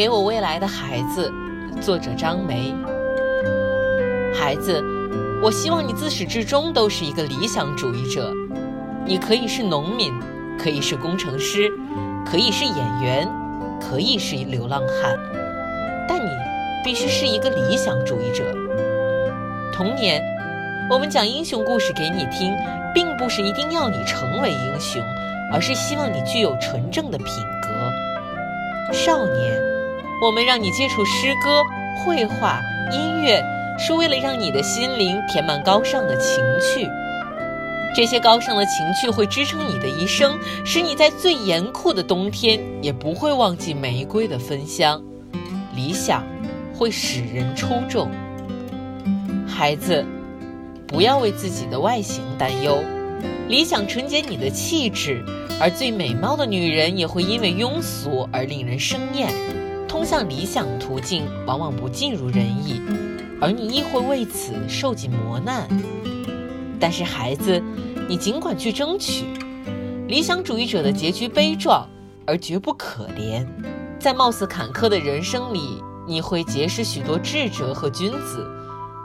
给我未来的孩子，作者张梅。孩子，我希望你自始至终都是一个理想主义者。你可以是农民，可以是工程师，可以是演员，可以是流浪汉，但你必须是一个理想主义者。童年，我们讲英雄故事给你听，并不是一定要你成为英雄，而是希望你具有纯正的品格。少年。我们让你接触诗歌、绘画、音乐，是为了让你的心灵填满高尚的情趣。这些高尚的情趣会支撑你的一生，使你在最严酷的冬天也不会忘记玫瑰的芬香。理想会使人出众。孩子，不要为自己的外形担忧，理想纯洁你的气质，而最美貌的女人也会因为庸俗而令人生厌。通向理想途径往往不尽如人意，而你亦会为此受尽磨难。但是，孩子，你尽管去争取。理想主义者的结局悲壮，而绝不可怜。在貌似坎坷的人生里，你会结识许多智者和君子，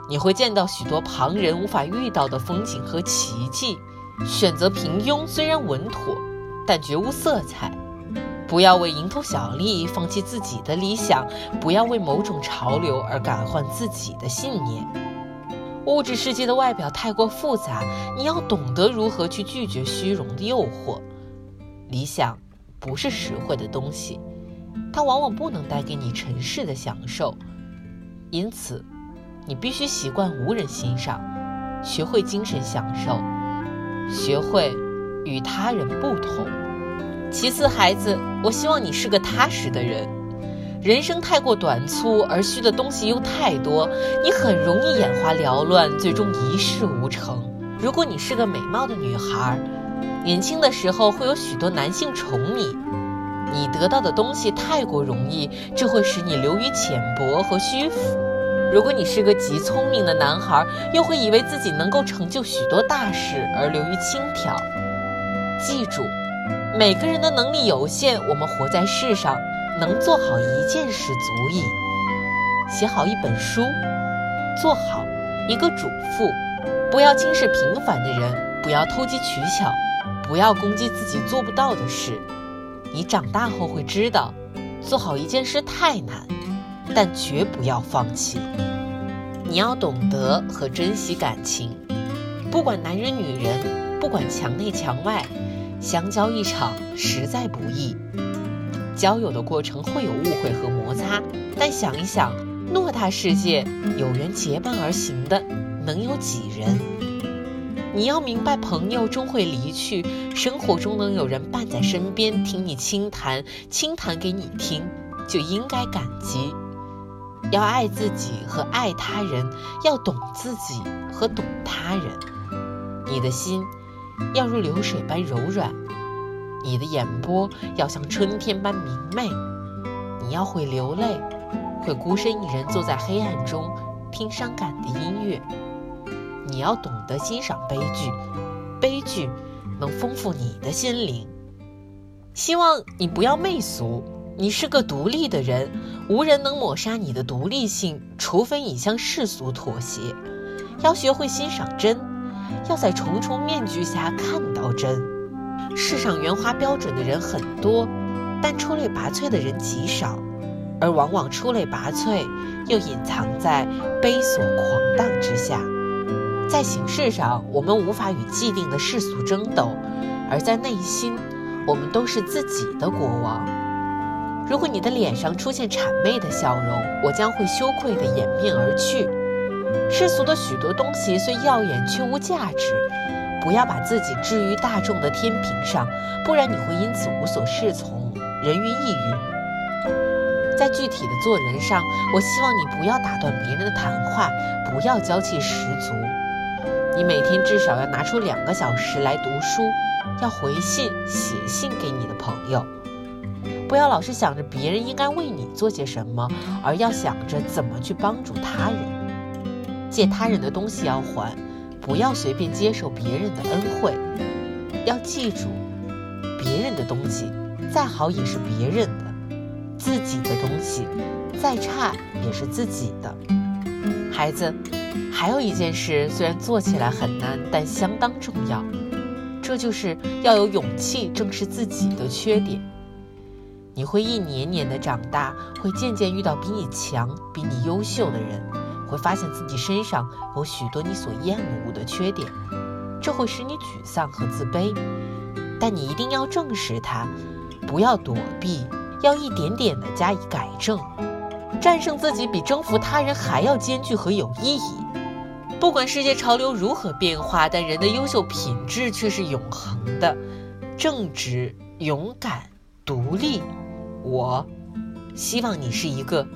你会见到许多旁人无法遇到的风景和奇迹。选择平庸虽然稳妥，但绝无色彩。不要为蝇头小利放弃自己的理想，不要为某种潮流而改换自己的信念。物质世界的外表太过复杂，你要懂得如何去拒绝虚荣的诱惑。理想不是实惠的东西，它往往不能带给你尘世的享受。因此，你必须习惯无人欣赏，学会精神享受，学会与他人不同。其次，孩子，我希望你是个踏实的人。人生太过短促，而需的东西又太多，你很容易眼花缭乱，最终一事无成。如果你是个美貌的女孩，年轻的时候会有许多男性宠你，你得到的东西太过容易，这会使你流于浅薄和虚浮。如果你是个极聪明的男孩，又会以为自己能够成就许多大事而流于轻佻。记住。每个人的能力有限，我们活在世上，能做好一件事足矣。写好一本书，做好一个主妇，不要轻视平凡的人，不要投机取巧，不要攻击自己做不到的事。你长大后会知道，做好一件事太难，但绝不要放弃。你要懂得和珍惜感情，不管男人女人，不管墙内墙外。相交一场实在不易，交友的过程会有误会和摩擦，但想一想，偌大世界，有缘结伴而行的能有几人？你要明白，朋友终会离去，生活中能有人伴在身边，听你倾谈，倾谈给你听，就应该感激。要爱自己和爱他人，要懂自己和懂他人，你的心。要如流水般柔软，你的眼波要像春天般明媚。你要会流泪，会孤身一人坐在黑暗中听伤感的音乐。你要懂得欣赏悲剧，悲剧能丰富你的心灵。希望你不要媚俗，你是个独立的人，无人能抹杀你的独立性，除非你向世俗妥协。要学会欣赏真。要在重重面具下看到真。世上圆滑标准的人很多，但出类拔萃的人极少，而往往出类拔萃又隐藏在悲琐狂荡之下。在形式上，我们无法与既定的世俗争斗，而在内心，我们都是自己的国王。如果你的脸上出现谄媚的笑容，我将会羞愧地掩面而去。世俗的许多东西虽耀眼，却无价值。不要把自己置于大众的天平上，不然你会因此无所适从，人云亦云。在具体的做人上，我希望你不要打断别人的谈话，不要娇气十足。你每天至少要拿出两个小时来读书，要回信、写信给你的朋友。不要老是想着别人应该为你做些什么，而要想着怎么去帮助他人。借他人的东西要还，不要随便接受别人的恩惠。要记住，别人的东西再好也是别人的，自己的东西，再差也是自己的。孩子，还有一件事，虽然做起来很难，但相当重要，这就是要有勇气正视自己的缺点。你会一年年的长大，会渐渐遇到比你强、比你优秀的人，会发现自己身上有许多你所厌恶的缺点，这会使你沮丧和自卑。但你一定要正视它，不要躲避，要一点点的加以改正。战胜自己比征服他人还要艰巨和有意义。不管世界潮流如何变化，但人的优秀品质却是永恒的：正直、勇敢、独立。我希望你是一个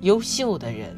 优秀的人。